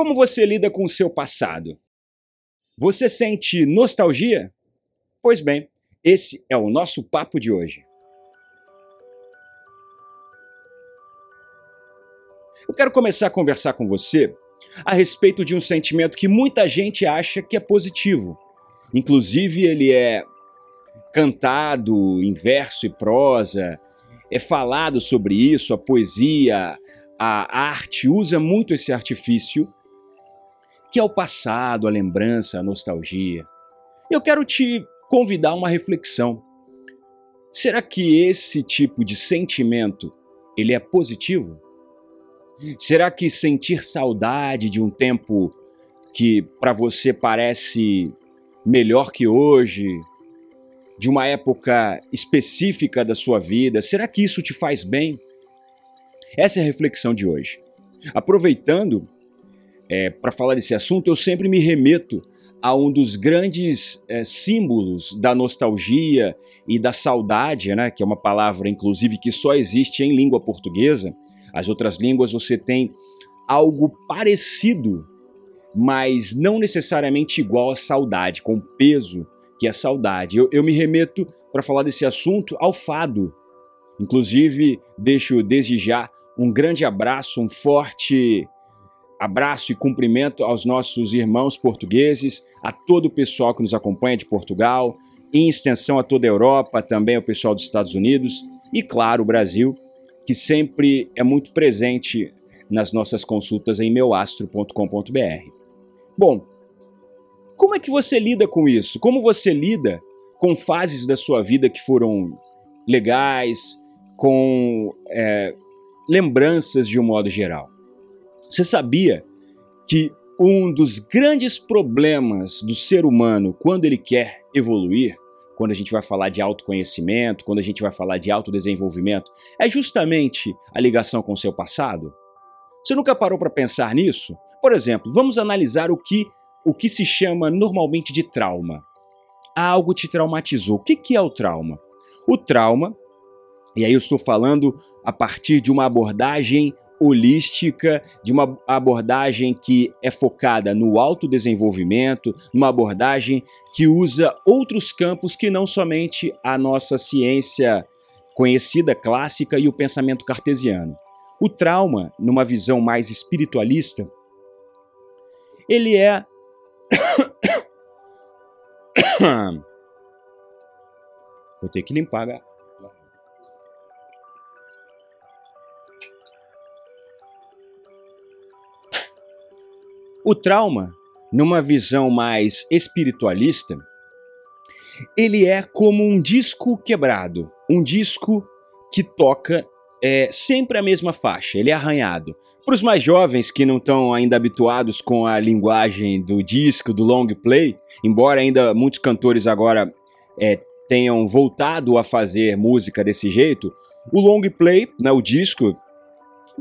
Como você lida com o seu passado? Você sente nostalgia? Pois bem, esse é o nosso papo de hoje. Eu quero começar a conversar com você a respeito de um sentimento que muita gente acha que é positivo. Inclusive, ele é cantado em verso e prosa, é falado sobre isso, a poesia, a arte usa muito esse artifício, que é o passado, a lembrança, a nostalgia. Eu quero te convidar a uma reflexão. Será que esse tipo de sentimento ele é positivo? Será que sentir saudade de um tempo que para você parece melhor que hoje, de uma época específica da sua vida, será que isso te faz bem? Essa é a reflexão de hoje. Aproveitando é, para falar desse assunto, eu sempre me remeto a um dos grandes é, símbolos da nostalgia e da saudade, né, que é uma palavra, inclusive, que só existe em língua portuguesa, as outras línguas você tem algo parecido, mas não necessariamente igual à saudade, com peso que é a saudade. Eu, eu me remeto para falar desse assunto ao fado. Inclusive, deixo desde já um grande abraço, um forte abraço e cumprimento aos nossos irmãos portugueses, a todo o pessoal que nos acompanha de Portugal, em extensão a toda a Europa, também ao pessoal dos Estados Unidos e, claro, o Brasil, que sempre é muito presente nas nossas consultas em meuastro.com.br. Bom, como é que você lida com isso? Como você lida com fases da sua vida que foram legais, com é, lembranças de um modo geral? Você sabia que um dos grandes problemas do ser humano quando ele quer evoluir quando a gente vai falar de autoconhecimento, quando a gente vai falar de autodesenvolvimento, é justamente a ligação com o seu passado? Você nunca parou para pensar nisso? Por exemplo, vamos analisar o que, o que se chama normalmente de trauma. Algo te traumatizou. O que, que é o trauma? O trauma, e aí eu estou falando a partir de uma abordagem holística, de uma abordagem que é focada no autodesenvolvimento, numa abordagem que usa outros campos que não somente a nossa ciência conhecida clássica e o pensamento cartesiano. O trauma, numa visão mais espiritualista, ele é Vou ter que limpar O trauma, numa visão mais espiritualista, ele é como um disco quebrado, um disco que toca é, sempre a mesma faixa, ele é arranhado. Para os mais jovens que não estão ainda habituados com a linguagem do disco, do long play, embora ainda muitos cantores agora é, tenham voltado a fazer música desse jeito, o long play, né, o disco,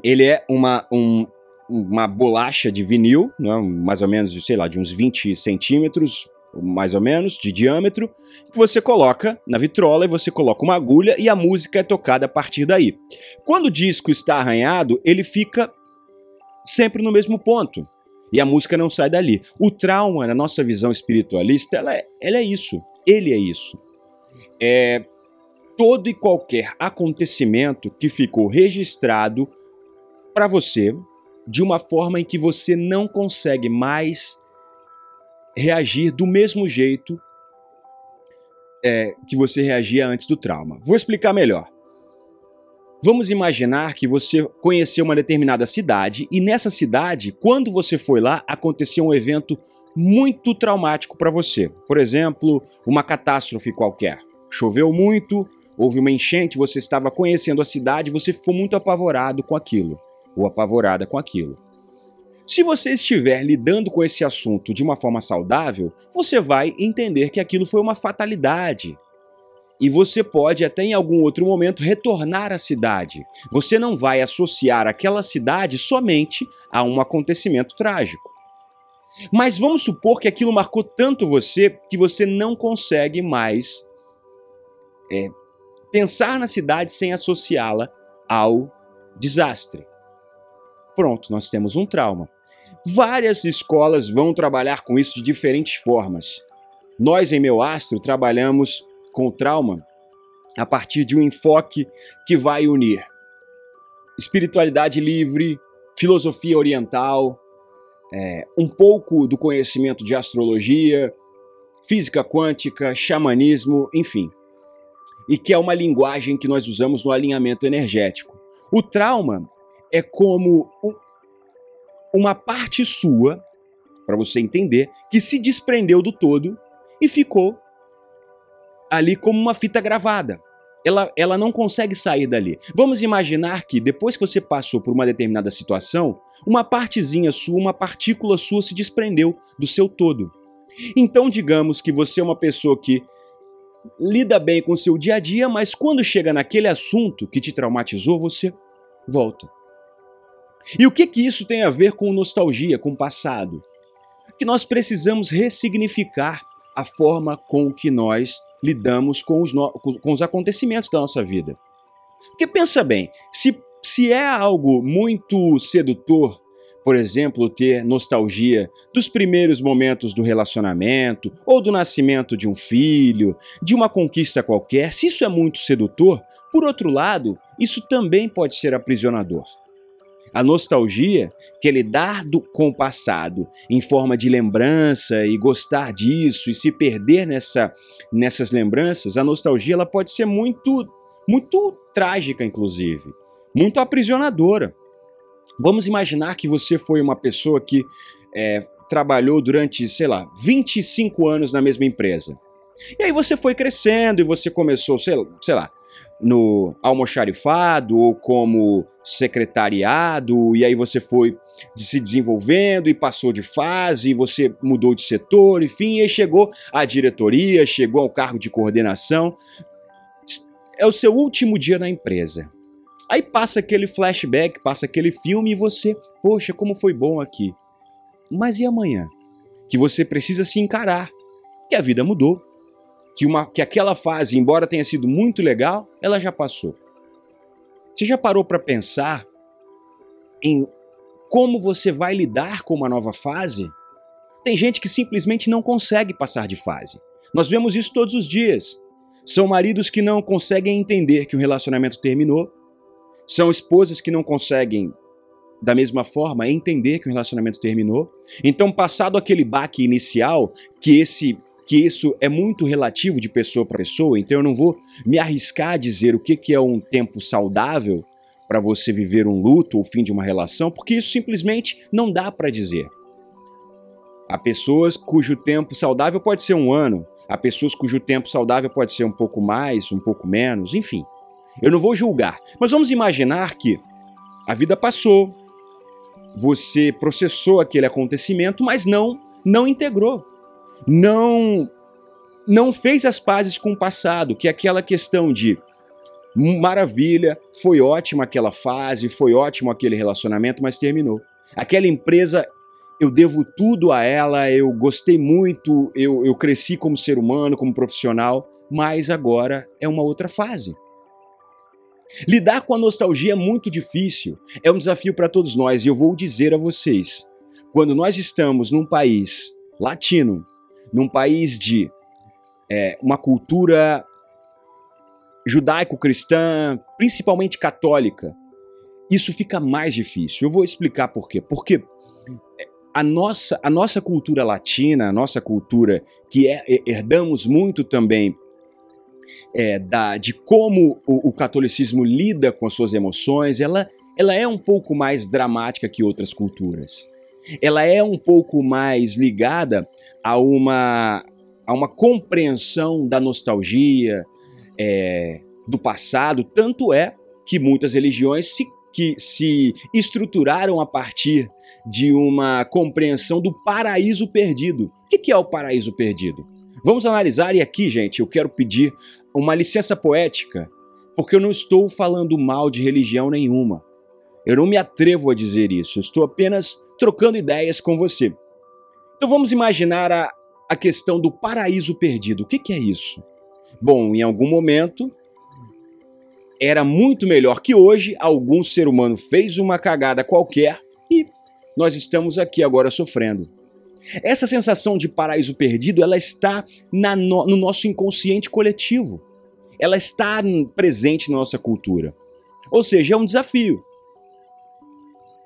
ele é uma, um, uma bolacha de vinil, né, mais ou menos, sei lá, de uns 20 centímetros, mais ou menos, de diâmetro, que você coloca na vitrola e você coloca uma agulha e a música é tocada a partir daí. Quando o disco está arranhado, ele fica sempre no mesmo ponto e a música não sai dali. O trauma, na nossa visão espiritualista, ela é, ela é isso, ele é isso. É todo e qualquer acontecimento que ficou registrado para você de uma forma em que você não consegue mais reagir do mesmo jeito é, que você reagia antes do trauma. Vou explicar melhor. Vamos imaginar que você conheceu uma determinada cidade e nessa cidade, quando você foi lá, aconteceu um evento muito traumático para você. Por exemplo, uma catástrofe qualquer. Choveu muito, houve uma enchente, você estava conhecendo a cidade, você ficou muito apavorado com aquilo ou apavorada com aquilo. Se você estiver lidando com esse assunto de uma forma saudável, você vai entender que aquilo foi uma fatalidade. E você pode até em algum outro momento retornar à cidade. Você não vai associar aquela cidade somente a um acontecimento trágico. Mas vamos supor que aquilo marcou tanto você que você não consegue mais é, pensar na cidade sem associá-la ao desastre. Pronto, nós temos um trauma. Várias escolas vão trabalhar com isso de diferentes formas. Nós, em Meu Astro, trabalhamos com trauma a partir de um enfoque que vai unir espiritualidade livre, filosofia oriental, é, um pouco do conhecimento de astrologia, física quântica, xamanismo, enfim. E que é uma linguagem que nós usamos no alinhamento energético. O trauma é como uma parte sua, para você entender, que se desprendeu do todo e ficou ali como uma fita gravada. Ela, ela não consegue sair dali. Vamos imaginar que depois que você passou por uma determinada situação, uma partezinha sua, uma partícula sua se desprendeu do seu todo. Então, digamos que você é uma pessoa que lida bem com o seu dia a dia, mas quando chega naquele assunto que te traumatizou, você volta. E o que que isso tem a ver com nostalgia, com o passado? Que nós precisamos ressignificar a forma com que nós lidamos com os, no... com os acontecimentos da nossa vida. Porque pensa bem, se, se é algo muito sedutor por exemplo, ter nostalgia dos primeiros momentos do relacionamento, ou do nascimento de um filho, de uma conquista qualquer, se isso é muito sedutor, por outro lado, isso também pode ser aprisionador. A nostalgia, que é lidar do, com o passado em forma de lembrança e gostar disso e se perder nessa, nessas lembranças, a nostalgia ela pode ser muito, muito trágica, inclusive, muito aprisionadora. Vamos imaginar que você foi uma pessoa que é, trabalhou durante, sei lá, 25 anos na mesma empresa. E aí você foi crescendo e você começou, sei, sei lá, no almoxarifado ou como secretariado, e aí você foi se desenvolvendo e passou de fase, e você mudou de setor, enfim, e chegou à diretoria, chegou ao cargo de coordenação. É o seu último dia na empresa. Aí passa aquele flashback, passa aquele filme e você, poxa, como foi bom aqui. Mas e amanhã? Que você precisa se encarar, que a vida mudou, que, uma, que aquela fase, embora tenha sido muito legal, ela já passou. Você já parou para pensar em como você vai lidar com uma nova fase? Tem gente que simplesmente não consegue passar de fase. Nós vemos isso todos os dias. São maridos que não conseguem entender que o relacionamento terminou são esposas que não conseguem, da mesma forma, entender que o relacionamento terminou. Então, passado aquele baque inicial, que esse que isso é muito relativo de pessoa para pessoa, então eu não vou me arriscar a dizer o que, que é um tempo saudável para você viver um luto ou fim de uma relação, porque isso simplesmente não dá para dizer. Há pessoas cujo tempo saudável pode ser um ano, há pessoas cujo tempo saudável pode ser um pouco mais, um pouco menos, enfim. Eu não vou julgar, mas vamos imaginar que a vida passou, você processou aquele acontecimento, mas não não integrou. Não não fez as pazes com o passado, que é aquela questão de maravilha, foi ótima aquela fase, foi ótimo aquele relacionamento, mas terminou. Aquela empresa, eu devo tudo a ela, eu gostei muito, eu, eu cresci como ser humano, como profissional, mas agora é uma outra fase. Lidar com a nostalgia é muito difícil, é um desafio para todos nós, e eu vou dizer a vocês: quando nós estamos num país latino, num país de é, uma cultura judaico-cristã, principalmente católica, isso fica mais difícil. Eu vou explicar por quê. Porque a nossa, a nossa cultura latina, a nossa cultura que é, herdamos muito também é, da, de como o, o, catolicismo lida com as suas emoções, ela, ela é um pouco mais dramática que outras culturas. Ela é um pouco mais ligada a uma, a uma compreensão da nostalgia, é, do passado, tanto é que muitas religiões se, que se estruturaram a partir de uma compreensão do paraíso perdido. O que é o paraíso perdido? Vamos analisar, e aqui, gente, eu quero pedir uma licença poética, porque eu não estou falando mal de religião nenhuma. Eu não me atrevo a dizer isso, eu estou apenas trocando ideias com você. Então vamos imaginar a, a questão do paraíso perdido. O que, que é isso? Bom, em algum momento era muito melhor que hoje, algum ser humano fez uma cagada qualquer e nós estamos aqui agora sofrendo. Essa sensação de paraíso perdido, ela está no, no nosso inconsciente coletivo. Ela está presente na nossa cultura. Ou seja, é um desafio.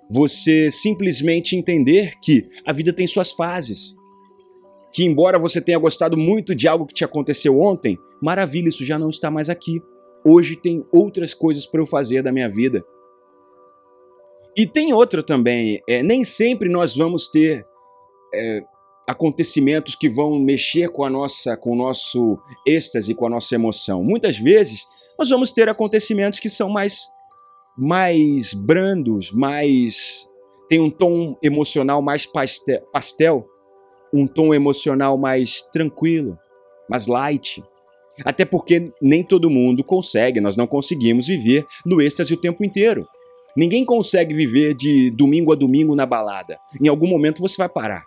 Você simplesmente entender que a vida tem suas fases. Que embora você tenha gostado muito de algo que te aconteceu ontem, maravilha, isso já não está mais aqui. Hoje tem outras coisas para eu fazer da minha vida. E tem outra também, é, nem sempre nós vamos ter é, acontecimentos que vão mexer com a nossa, com o nosso êxtase, com a nossa emoção. Muitas vezes nós vamos ter acontecimentos que são mais, mais brandos, mais tem um tom emocional mais pastel, um tom emocional mais tranquilo, mais light. Até porque nem todo mundo consegue, nós não conseguimos viver no êxtase o tempo inteiro. Ninguém consegue viver de domingo a domingo na balada. Em algum momento você vai parar.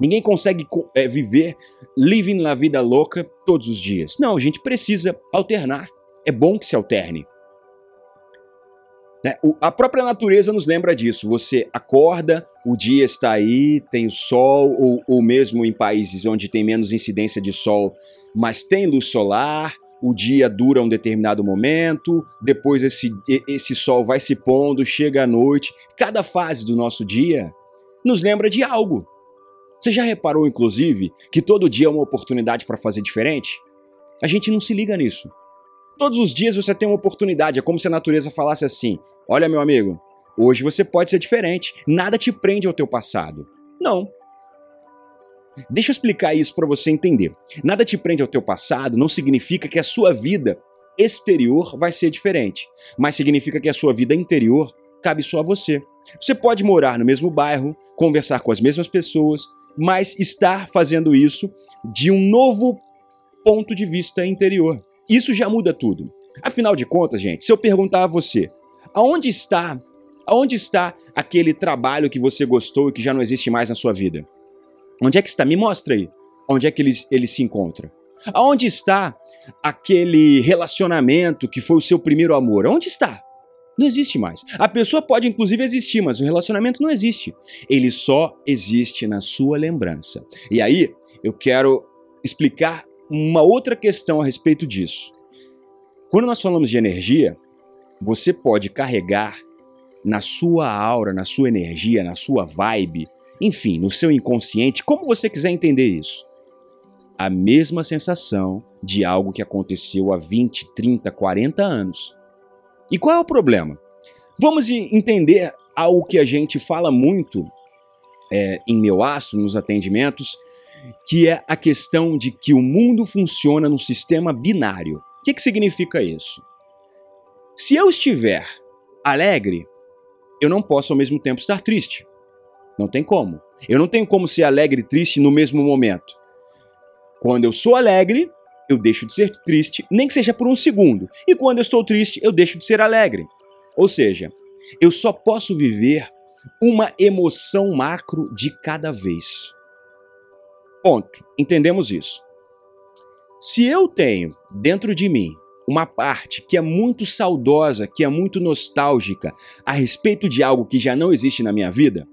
Ninguém consegue é, viver living na vida louca todos os dias. Não, a gente precisa alternar. É bom que se alterne. Né? O, a própria natureza nos lembra disso. Você acorda, o dia está aí, tem o sol, ou, ou mesmo em países onde tem menos incidência de sol, mas tem luz solar, o dia dura um determinado momento, depois esse, esse sol vai se pondo, chega a noite. Cada fase do nosso dia nos lembra de algo. Você já reparou, inclusive, que todo dia é uma oportunidade para fazer diferente? A gente não se liga nisso. Todos os dias você tem uma oportunidade, é como se a natureza falasse assim: Olha, meu amigo, hoje você pode ser diferente, nada te prende ao teu passado. Não. Deixa eu explicar isso para você entender. Nada te prende ao teu passado não significa que a sua vida exterior vai ser diferente, mas significa que a sua vida interior cabe só a você. Você pode morar no mesmo bairro, conversar com as mesmas pessoas, mas estar fazendo isso de um novo ponto de vista interior. Isso já muda tudo. Afinal de contas, gente, se eu perguntar a você, aonde está, aonde está aquele trabalho que você gostou e que já não existe mais na sua vida? Onde é que está? Me mostra aí. Onde é que ele, ele se encontra? Aonde está aquele relacionamento que foi o seu primeiro amor? Onde está? Não existe mais. A pessoa pode inclusive existir, mas o relacionamento não existe. Ele só existe na sua lembrança. E aí, eu quero explicar uma outra questão a respeito disso. Quando nós falamos de energia, você pode carregar na sua aura, na sua energia, na sua vibe, enfim, no seu inconsciente, como você quiser entender isso. A mesma sensação de algo que aconteceu há 20, 30, 40 anos. E qual é o problema? Vamos entender algo que a gente fala muito é, em meu astro, nos atendimentos, que é a questão de que o mundo funciona num sistema binário. O que, que significa isso? Se eu estiver alegre, eu não posso ao mesmo tempo estar triste. Não tem como. Eu não tenho como ser alegre e triste no mesmo momento. Quando eu sou alegre, eu deixo de ser triste, nem que seja por um segundo. E quando eu estou triste, eu deixo de ser alegre. Ou seja, eu só posso viver uma emoção macro de cada vez. Ponto. Entendemos isso. Se eu tenho dentro de mim uma parte que é muito saudosa, que é muito nostálgica a respeito de algo que já não existe na minha vida,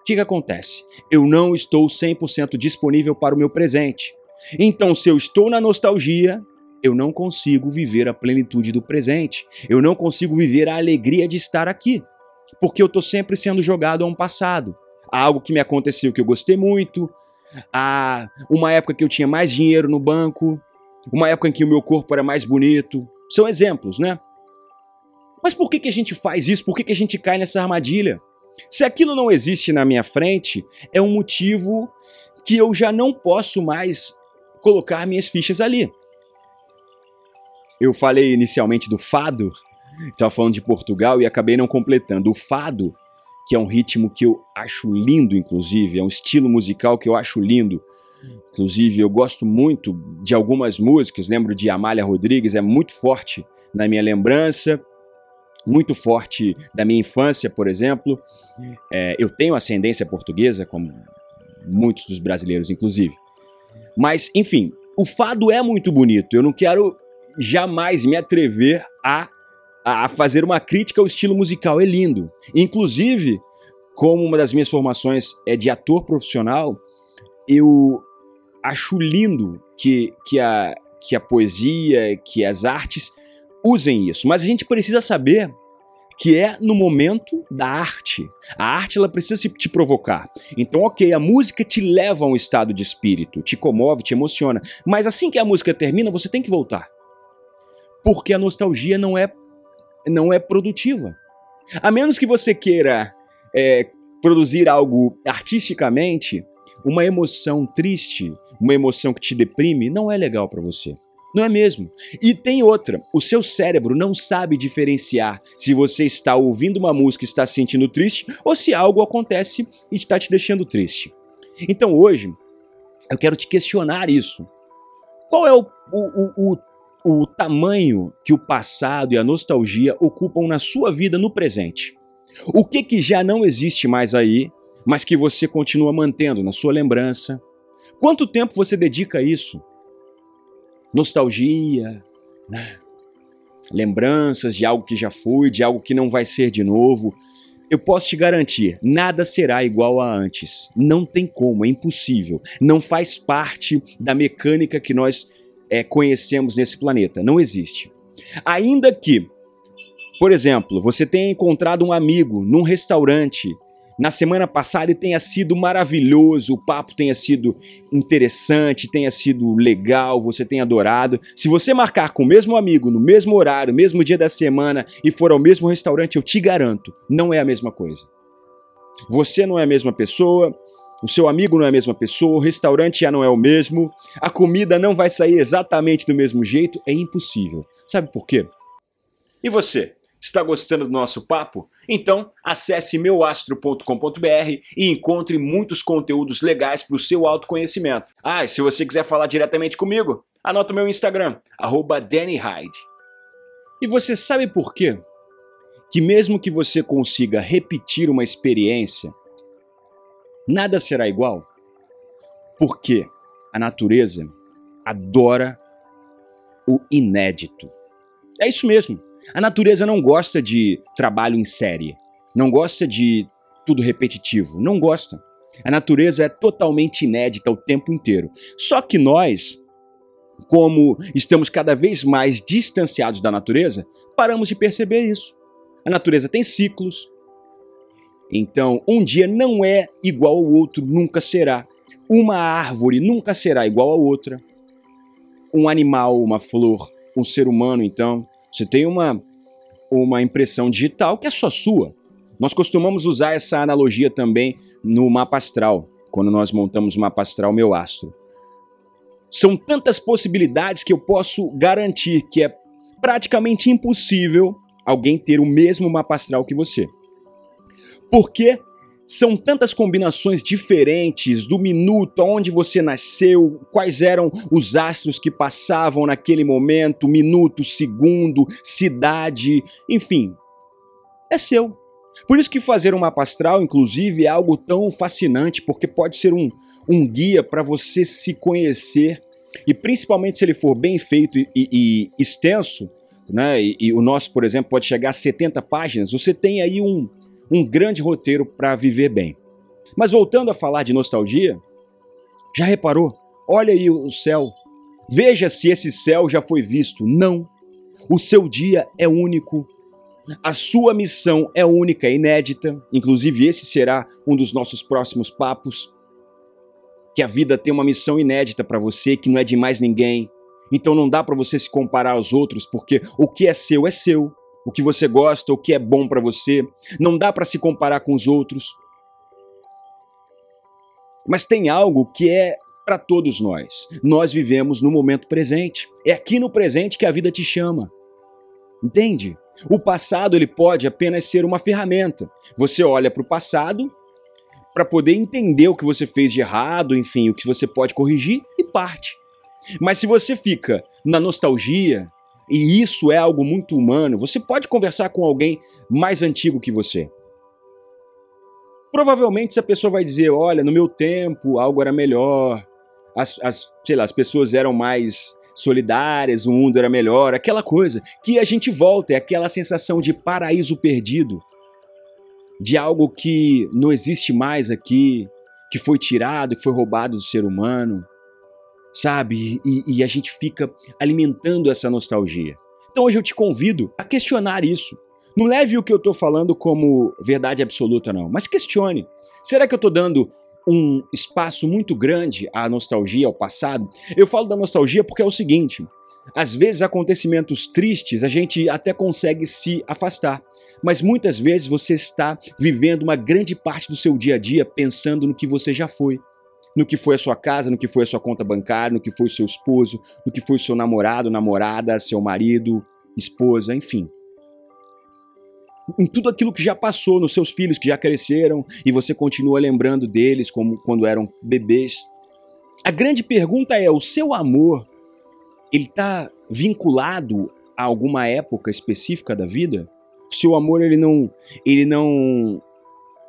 o que, que acontece? Eu não estou 100% disponível para o meu presente. Então, se eu estou na nostalgia, eu não consigo viver a plenitude do presente. Eu não consigo viver a alegria de estar aqui. Porque eu estou sempre sendo jogado a um passado. A algo que me aconteceu que eu gostei muito, a uma época que eu tinha mais dinheiro no banco, uma época em que o meu corpo era mais bonito. São exemplos, né? Mas por que, que a gente faz isso? Por que, que a gente cai nessa armadilha? Se aquilo não existe na minha frente, é um motivo que eu já não posso mais colocar minhas fichas ali. Eu falei inicialmente do fado, estava falando de Portugal e acabei não completando. O fado, que é um ritmo que eu acho lindo, inclusive, é um estilo musical que eu acho lindo. Inclusive, eu gosto muito de algumas músicas, lembro de Amália Rodrigues, é muito forte na minha lembrança, muito forte da minha infância, por exemplo. É, eu tenho ascendência portuguesa, como muitos dos brasileiros, inclusive. Mas, enfim, o fado é muito bonito. Eu não quero jamais me atrever a, a fazer uma crítica ao estilo musical. É lindo. Inclusive, como uma das minhas formações é de ator profissional, eu acho lindo que, que, a, que a poesia, que as artes usem isso. Mas a gente precisa saber que é no momento da arte. A arte ela precisa te provocar. Então, ok, a música te leva a um estado de espírito, te comove, te emociona. Mas assim que a música termina, você tem que voltar. Porque a nostalgia não é, não é produtiva. A menos que você queira é, produzir algo artisticamente, uma emoção triste, uma emoção que te deprime, não é legal para você. Não é mesmo? E tem outra: o seu cérebro não sabe diferenciar se você está ouvindo uma música e está se sentindo triste ou se algo acontece e está te deixando triste. Então hoje, eu quero te questionar isso. Qual é o, o, o, o tamanho que o passado e a nostalgia ocupam na sua vida no presente? O que, que já não existe mais aí, mas que você continua mantendo na sua lembrança? Quanto tempo você dedica a isso? nostalgia, né? lembranças de algo que já foi, de algo que não vai ser de novo. Eu posso te garantir, nada será igual a antes. Não tem como, é impossível. Não faz parte da mecânica que nós é, conhecemos nesse planeta. Não existe. Ainda que, por exemplo, você tenha encontrado um amigo num restaurante na semana passada e tenha sido maravilhoso, o papo tenha sido interessante, tenha sido legal, você tenha adorado. Se você marcar com o mesmo amigo, no mesmo horário, mesmo dia da semana e for ao mesmo restaurante, eu te garanto, não é a mesma coisa. Você não é a mesma pessoa, o seu amigo não é a mesma pessoa, o restaurante já não é o mesmo, a comida não vai sair exatamente do mesmo jeito, é impossível. Sabe por quê? E você? Está gostando do nosso papo? Então, acesse meuastro.com.br e encontre muitos conteúdos legais para o seu autoconhecimento. Ah, e se você quiser falar diretamente comigo, anota o meu Instagram, DannyHyde. E você sabe por quê? Que mesmo que você consiga repetir uma experiência, nada será igual? Porque a natureza adora o inédito. É isso mesmo. A natureza não gosta de trabalho em série, não gosta de tudo repetitivo, não gosta. A natureza é totalmente inédita o tempo inteiro. Só que nós, como estamos cada vez mais distanciados da natureza, paramos de perceber isso. A natureza tem ciclos. Então, um dia não é igual ao outro, nunca será. Uma árvore nunca será igual a outra. Um animal, uma flor, um ser humano, então, você tem uma, uma impressão digital que é só sua. Nós costumamos usar essa analogia também no mapa astral, quando nós montamos o mapa astral Meu Astro. São tantas possibilidades que eu posso garantir que é praticamente impossível alguém ter o mesmo mapa astral que você. Porque são tantas combinações diferentes do minuto onde você nasceu, quais eram os astros que passavam naquele momento, minuto, segundo, cidade, enfim. É seu. Por isso que fazer um mapa astral, inclusive, é algo tão fascinante, porque pode ser um, um guia para você se conhecer, e principalmente se ele for bem feito e, e extenso, né? E, e o nosso, por exemplo, pode chegar a 70 páginas, você tem aí um, um grande roteiro para viver bem. Mas voltando a falar de nostalgia, já reparou? Olha aí o céu. Veja se esse céu já foi visto. Não. O seu dia é único. A sua missão é única, e inédita. Inclusive, esse será um dos nossos próximos papos. Que a vida tem uma missão inédita para você, que não é de mais ninguém. Então não dá para você se comparar aos outros, porque o que é seu é seu o que você gosta, o que é bom para você. Não dá para se comparar com os outros. Mas tem algo que é para todos nós. Nós vivemos no momento presente. É aqui no presente que a vida te chama. Entende? O passado ele pode apenas ser uma ferramenta. Você olha para o passado para poder entender o que você fez de errado, enfim, o que você pode corrigir e parte. Mas se você fica na nostalgia, e isso é algo muito humano. Você pode conversar com alguém mais antigo que você. Provavelmente essa pessoa vai dizer: olha, no meu tempo algo era melhor, as, as, sei lá, as pessoas eram mais solidárias, o mundo era melhor, aquela coisa que a gente volta, é aquela sensação de paraíso perdido. de algo que não existe mais aqui, que foi tirado, que foi roubado do ser humano, sabe? E, e a gente fica alimentando essa nostalgia. Então hoje eu te convido a questionar isso. Não leve o que eu estou falando como verdade absoluta, não, mas questione. Será que eu estou dando um espaço muito grande à nostalgia, ao passado? Eu falo da nostalgia porque é o seguinte: às vezes, acontecimentos tristes a gente até consegue se afastar, mas muitas vezes você está vivendo uma grande parte do seu dia a dia pensando no que você já foi. No que foi a sua casa, no que foi a sua conta bancária, no que foi o seu esposo, no que foi o seu namorado, namorada, seu marido, esposa, enfim em tudo aquilo que já passou, nos seus filhos que já cresceram e você continua lembrando deles como quando eram bebês. A grande pergunta é: o seu amor ele está vinculado a alguma época específica da vida? O seu amor ele não ele não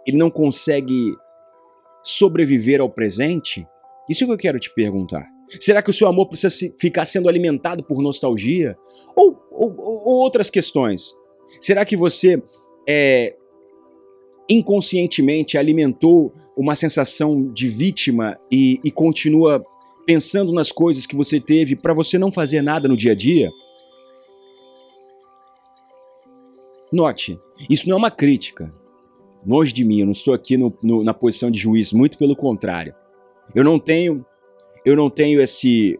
ele não consegue sobreviver ao presente? Isso é o que eu quero te perguntar. Será que o seu amor precisa ficar sendo alimentado por nostalgia? Ou, ou, ou outras questões? Será que você é, inconscientemente alimentou uma sensação de vítima e, e continua pensando nas coisas que você teve para você não fazer nada no dia a dia? Note, isso não é uma crítica. Longe de mim, eu não estou aqui no, no, na posição de juiz, muito pelo contrário. Eu não tenho, eu não tenho esse,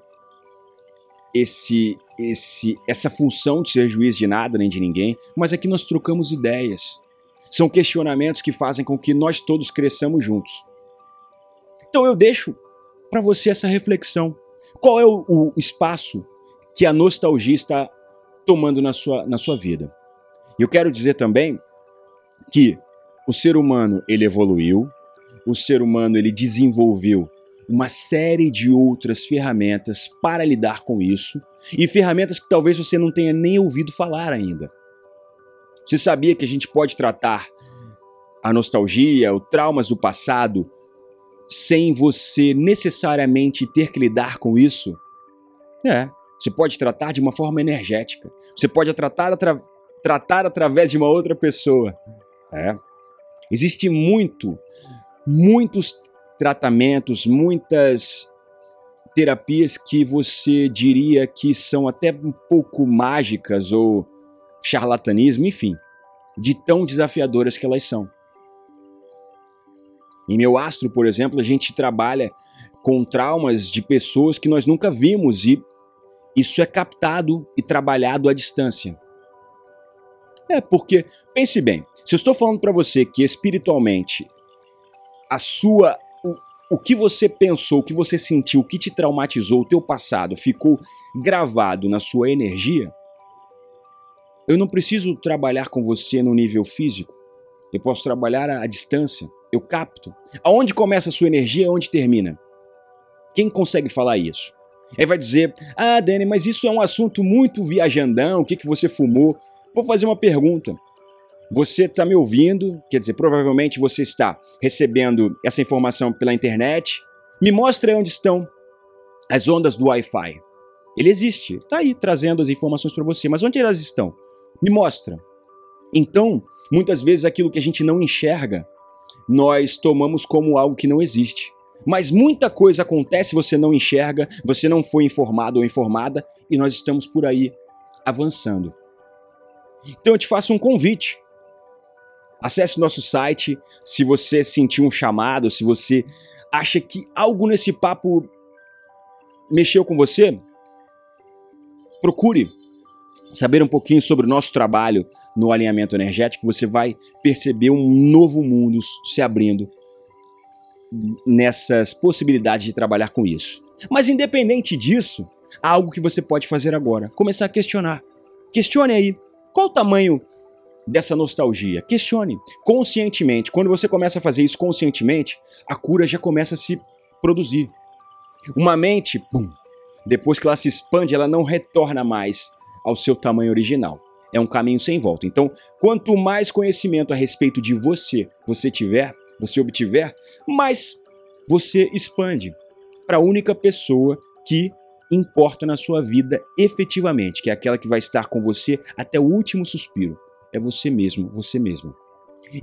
esse, esse, essa função de ser juiz de nada nem de ninguém, mas aqui nós trocamos ideias. São questionamentos que fazem com que nós todos cresçamos juntos. Então eu deixo para você essa reflexão. Qual é o, o, espaço que a nostalgia está tomando na sua, na sua vida? Eu quero dizer também que o ser humano ele evoluiu, o ser humano ele desenvolveu uma série de outras ferramentas para lidar com isso e ferramentas que talvez você não tenha nem ouvido falar ainda. Você sabia que a gente pode tratar a nostalgia, os traumas do passado, sem você necessariamente ter que lidar com isso? É, você pode tratar de uma forma energética. Você pode tratar, atra tratar através de uma outra pessoa. É. Existe muito, muitos tratamentos, muitas terapias que você diria que são até um pouco mágicas ou charlatanismo, enfim, de tão desafiadoras que elas são. Em meu astro, por exemplo, a gente trabalha com traumas de pessoas que nós nunca vimos e isso é captado e trabalhado à distância. É porque, pense bem, se eu estou falando para você que espiritualmente a sua o que você pensou, o que você sentiu, o que te traumatizou, o teu passado ficou gravado na sua energia, eu não preciso trabalhar com você no nível físico. Eu posso trabalhar à distância. Eu capto. Aonde começa a sua energia, onde termina? Quem consegue falar isso? Aí vai dizer: Ah, Dani, mas isso é um assunto muito viajandão. O que, que você fumou? Vou fazer uma pergunta. Você está me ouvindo, quer dizer, provavelmente você está recebendo essa informação pela internet. Me mostre onde estão as ondas do Wi-Fi. Ele existe, está aí trazendo as informações para você, mas onde elas estão? Me mostra. Então, muitas vezes aquilo que a gente não enxerga, nós tomamos como algo que não existe. Mas muita coisa acontece, você não enxerga, você não foi informado ou informada e nós estamos por aí avançando. Então eu te faço um convite Acesse nosso site se você sentiu um chamado, se você acha que algo nesse papo mexeu com você. Procure saber um pouquinho sobre o nosso trabalho no alinhamento energético, você vai perceber um novo mundo se abrindo nessas possibilidades de trabalhar com isso. Mas independente disso, há algo que você pode fazer agora, começar a questionar. Questione aí, qual o tamanho dessa nostalgia. Questione conscientemente. Quando você começa a fazer isso conscientemente, a cura já começa a se produzir. Uma mente, pum, depois que ela se expande, ela não retorna mais ao seu tamanho original. É um caminho sem volta. Então, quanto mais conhecimento a respeito de você você tiver, você obtiver, mais você expande para a única pessoa que importa na sua vida efetivamente, que é aquela que vai estar com você até o último suspiro é você mesmo, você mesmo.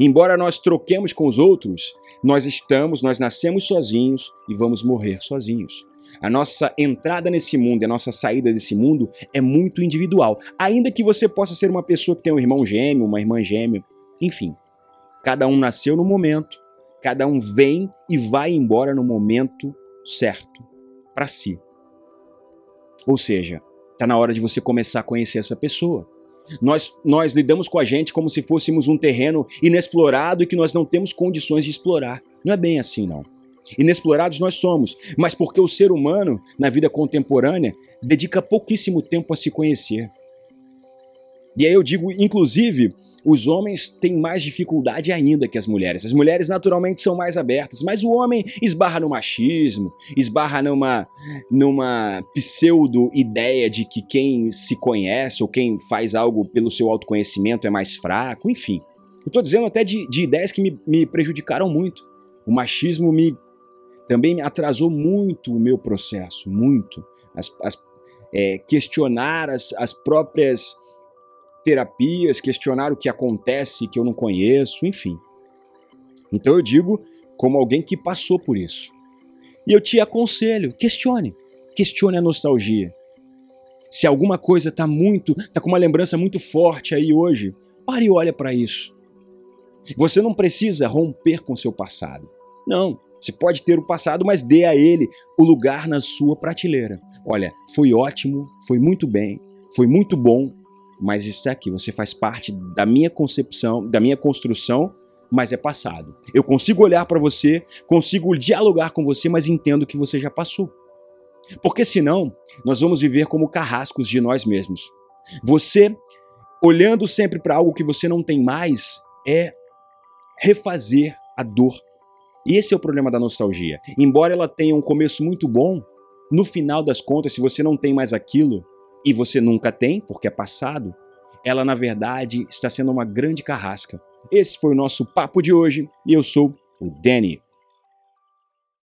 Embora nós troquemos com os outros, nós estamos, nós nascemos sozinhos e vamos morrer sozinhos. A nossa entrada nesse mundo, a nossa saída desse mundo é muito individual. Ainda que você possa ser uma pessoa que tem um irmão gêmeo, uma irmã gêmea, enfim. Cada um nasceu no momento, cada um vem e vai embora no momento certo para si. Ou seja, está na hora de você começar a conhecer essa pessoa. Nós, nós lidamos com a gente como se fôssemos um terreno inexplorado e que nós não temos condições de explorar. Não é bem assim, não. Inexplorados nós somos, mas porque o ser humano, na vida contemporânea, dedica pouquíssimo tempo a se conhecer. E aí eu digo, inclusive, os homens têm mais dificuldade ainda que as mulheres. As mulheres naturalmente são mais abertas, mas o homem esbarra no machismo, esbarra numa, numa pseudo-ideia de que quem se conhece ou quem faz algo pelo seu autoconhecimento é mais fraco, enfim. Eu estou dizendo até de, de ideias que me, me prejudicaram muito. O machismo me também atrasou muito o meu processo, muito. As, as, é, questionar as, as próprias terapias, questionar o que acontece que eu não conheço, enfim. Então eu digo como alguém que passou por isso. E eu te aconselho, questione. Questione a nostalgia. Se alguma coisa está muito, está com uma lembrança muito forte aí hoje, pare e olha para isso. Você não precisa romper com seu passado. Não, você pode ter o passado, mas dê a ele o lugar na sua prateleira. Olha, foi ótimo, foi muito bem, foi muito bom, mas está aqui, você faz parte da minha concepção, da minha construção, mas é passado. Eu consigo olhar para você, consigo dialogar com você, mas entendo que você já passou. Porque senão, nós vamos viver como carrascos de nós mesmos. Você, olhando sempre para algo que você não tem mais, é refazer a dor. E esse é o problema da nostalgia. Embora ela tenha um começo muito bom, no final das contas, se você não tem mais aquilo, e você nunca tem, porque é passado, ela na verdade está sendo uma grande carrasca. Esse foi o nosso papo de hoje e eu sou o Danny.